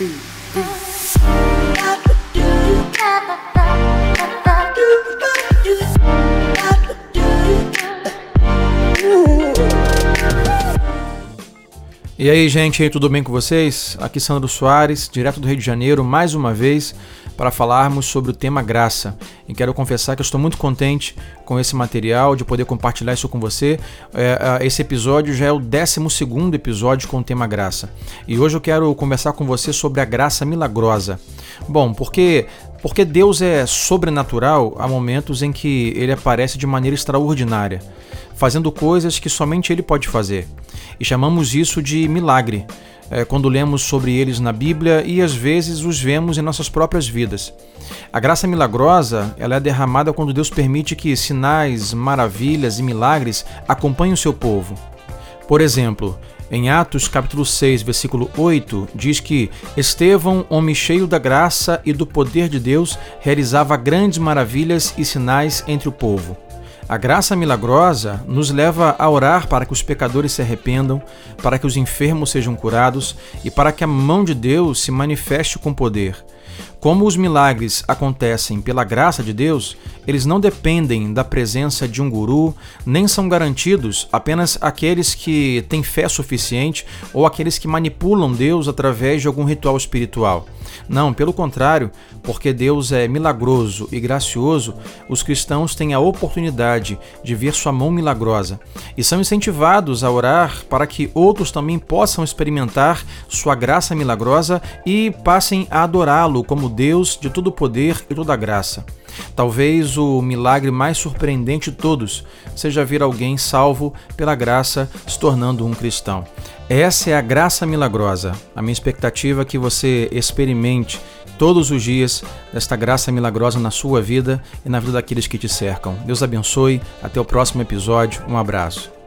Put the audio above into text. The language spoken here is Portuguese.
E aí, gente, tudo bem com vocês? Aqui Sandro Soares, direto do Rio de Janeiro, mais uma vez para falarmos sobre o tema graça. E quero confessar que estou muito contente com esse material, de poder compartilhar isso com você. É, esse episódio já é o 12 episódio com o tema graça. E hoje eu quero conversar com você sobre a graça milagrosa. Bom, porque porque Deus é sobrenatural há momentos em que ele aparece de maneira extraordinária, fazendo coisas que somente ele pode fazer. E chamamos isso de milagre, é, quando lemos sobre eles na Bíblia e às vezes os vemos em nossas próprias vidas. A graça milagrosa ela é derramada quando Deus permite que sinais, maravilhas e milagres acompanhem o seu povo. Por exemplo, em Atos capítulo 6, versículo 8, diz que Estevão, homem cheio da graça e do poder de Deus, realizava grandes maravilhas e sinais entre o povo. A graça milagrosa nos leva a orar para que os pecadores se arrependam, para que os enfermos sejam curados e para que a mão de Deus se manifeste com poder. Como os milagres acontecem pela graça de Deus, eles não dependem da presença de um guru, nem são garantidos apenas aqueles que têm fé suficiente ou aqueles que manipulam Deus através de algum ritual espiritual. Não, pelo contrário, porque Deus é milagroso e gracioso, os cristãos têm a oportunidade de ver sua mão milagrosa e são incentivados a orar para que outros também possam experimentar sua graça milagrosa e passem a adorá-lo como Deus de todo poder e toda graça. Talvez o milagre mais surpreendente de todos seja ver alguém salvo pela graça se tornando um cristão. Essa é a graça milagrosa. A minha expectativa é que você experimente todos os dias desta graça milagrosa na sua vida e na vida daqueles que te cercam. Deus abençoe. Até o próximo episódio. Um abraço.